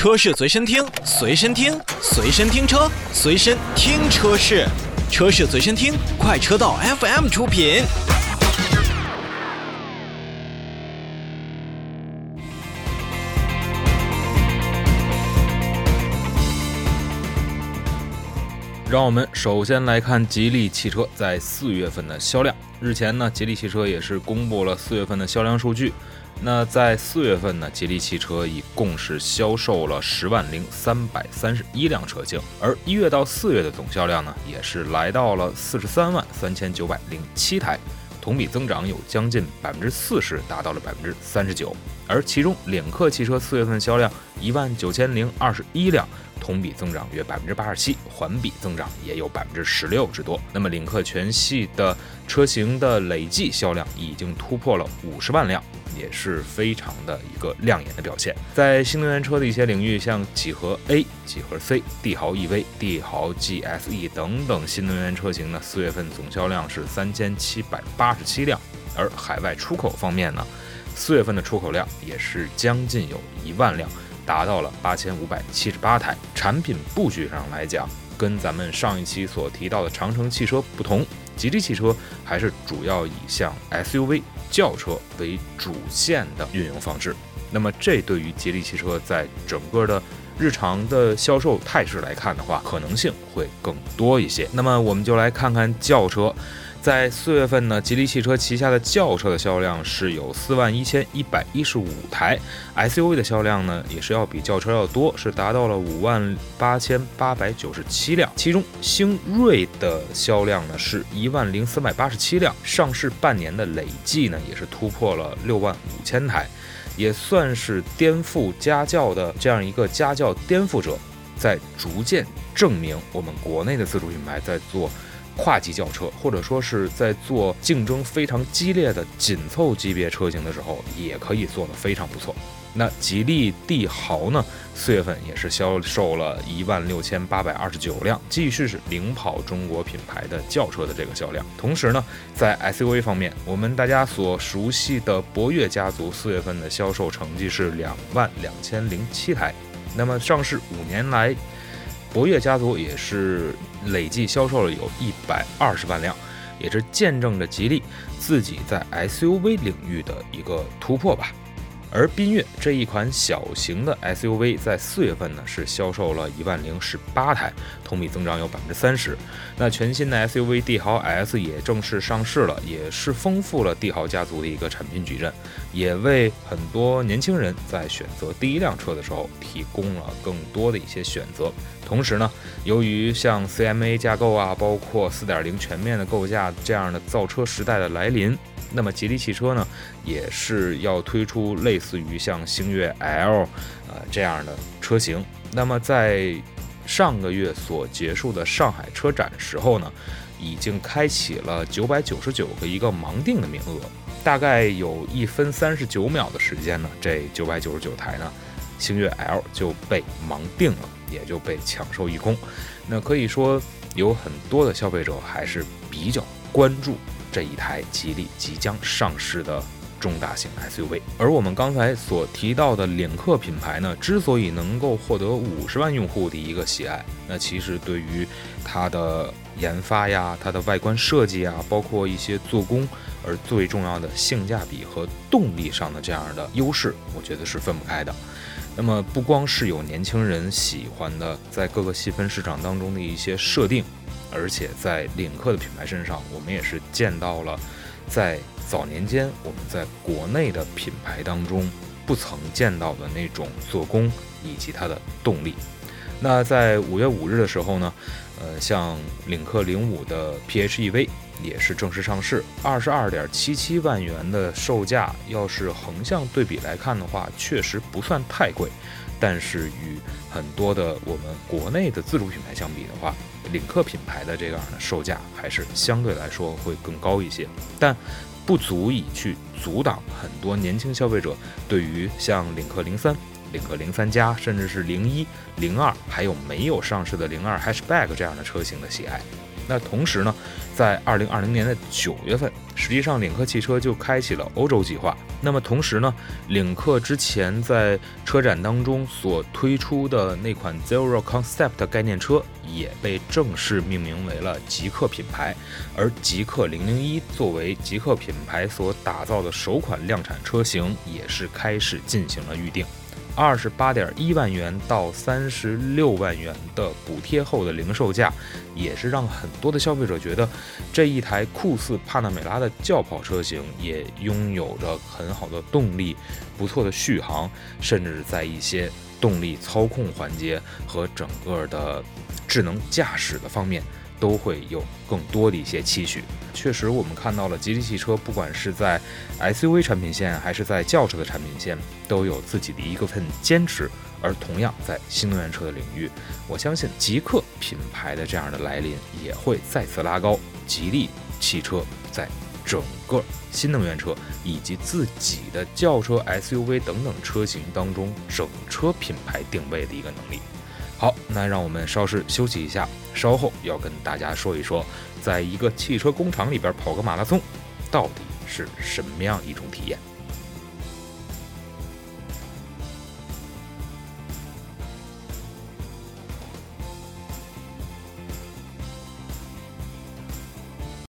车市随身听，随身听，随身听车，随身听车市，车市随身听，快车道 FM 出品。让我们首先来看吉利汽车在四月份的销量。日前呢，吉利汽车也是公布了四月份的销量数据。那在四月份呢，吉利汽车一共是销售了十万零三百三十一辆车型，而一月到四月的总销量呢，也是来到了四十三万三千九百零七台，同比增长有将近百分之四十，达到了百分之三十九。而其中，领克汽车四月份销量一万九千零二十一辆。同比增长约百分之八十七，环比增长也有百分之十六之多。那么领克全系的车型的累计销量已经突破了五十万辆，也是非常的一个亮眼的表现。在新能源车的一些领域，像几何 A、几何 C、帝豪 EV、帝豪 GSE 等等新能源车型呢，四月份总销量是三千七百八十七辆。而海外出口方面呢，四月份的出口量也是将近有一万辆。达到了八千五百七十八台。产品布局上来讲，跟咱们上一期所提到的长城汽车不同，吉利汽车还是主要以像 SUV 轿车为主线的运营方式。那么，这对于吉利汽车在整个的日常的销售态势来看的话，可能性会更多一些。那么，我们就来看看轿车。在四月份呢，吉利汽车旗下的轿车的销量是有四万一千一百一十五台，SUV 的销量呢也是要比轿车要多，是达到了五万八千八百九十七辆。其中，星瑞的销量呢是一万零三百八十七辆，上市半年的累计呢也是突破了六万五千台，也算是颠覆家轿的这样一个家轿颠覆者，在逐渐证明我们国内的自主品牌在做。跨级轿车，或者说是在做竞争非常激烈的紧凑级别车型的时候，也可以做得非常不错。那吉利帝豪呢，四月份也是销售了一万六千八百二十九辆，继续是领跑中国品牌的轿车的这个销量。同时呢，在 SUV 方面，我们大家所熟悉的博越家族四月份的销售成绩是两万两千零七台。那么上市五年来，博越家族也是累计销售了有一百二十万辆，也是见证着吉利自己在 SUV 领域的一个突破吧。而缤越这一款小型的 SUV 在四月份呢是销售了一万零十八台，同比增长有百分之三十。那全新的 SUV 帝豪 S 也正式上市了，也是丰富了帝豪家族的一个产品矩阵，也为很多年轻人在选择第一辆车的时候提供了更多的一些选择。同时呢，由于像 CMA 架构啊，包括四点零全面的构架这样的造车时代的来临。那么吉利汽车呢，也是要推出类似于像星越 L，呃这样的车型。那么在上个月所结束的上海车展时候呢，已经开启了九百九十九个一个盲定的名额，大概有一分三十九秒的时间呢，这九百九十九台呢，星越 L 就被盲定了，也就被抢售一空。那可以说有很多的消费者还是比较关注。这一台吉利即将上市的中大型 SUV，而我们刚才所提到的领克品牌呢，之所以能够获得五十万用户的一个喜爱，那其实对于它的研发呀、它的外观设计啊，包括一些做工，而最重要的性价比和动力上的这样的优势，我觉得是分不开的。那么不光是有年轻人喜欢的，在各个细分市场当中的一些设定。而且在领克的品牌身上，我们也是见到了，在早年间我们在国内的品牌当中不曾见到的那种做工以及它的动力。那在五月五日的时候呢，呃，像领克零五的 PHEV 也是正式上市，二十二点七七万元的售价，要是横向对比来看的话，确实不算太贵。但是与很多的我们国内的自主品牌相比的话，领克品牌的这样的售价还是相对来说会更高一些，但不足以去阻挡很多年轻消费者对于像领克零三、领克零三加，甚至是零一、零二，还有没有上市的零二 Hatchback 这样的车型的喜爱。那同时呢，在二零二零年的九月份，实际上领克汽车就开启了欧洲计划。那么同时呢，领克之前在车展当中所推出的那款 Zero Concept 概念车，也被正式命名为了极客品牌。而极客零零一作为极客品牌所打造的首款量产车型，也是开始进行了预定。二十八点一万元到三十六万元的补贴后的零售价，也是让很多的消费者觉得这一台酷似帕纳梅拉的轿跑车型也拥有着很好的动力、不错的续航，甚至在一些动力操控环节和整个的智能驾驶的方面。都会有更多的一些期许。确实，我们看到了吉利汽车，不管是在 SUV 产品线，还是在轿车的产品线，都有自己的一个份坚持。而同样在新能源车的领域，我相信极客品牌的这样的来临，也会再次拉高吉利汽车在整个新能源车以及自己的轿车、SUV 等等车型当中整车品牌定位的一个能力。好，那让我们稍事休息一下，稍后要跟大家说一说，在一个汽车工厂里边跑个马拉松，到底是什么样一种体验。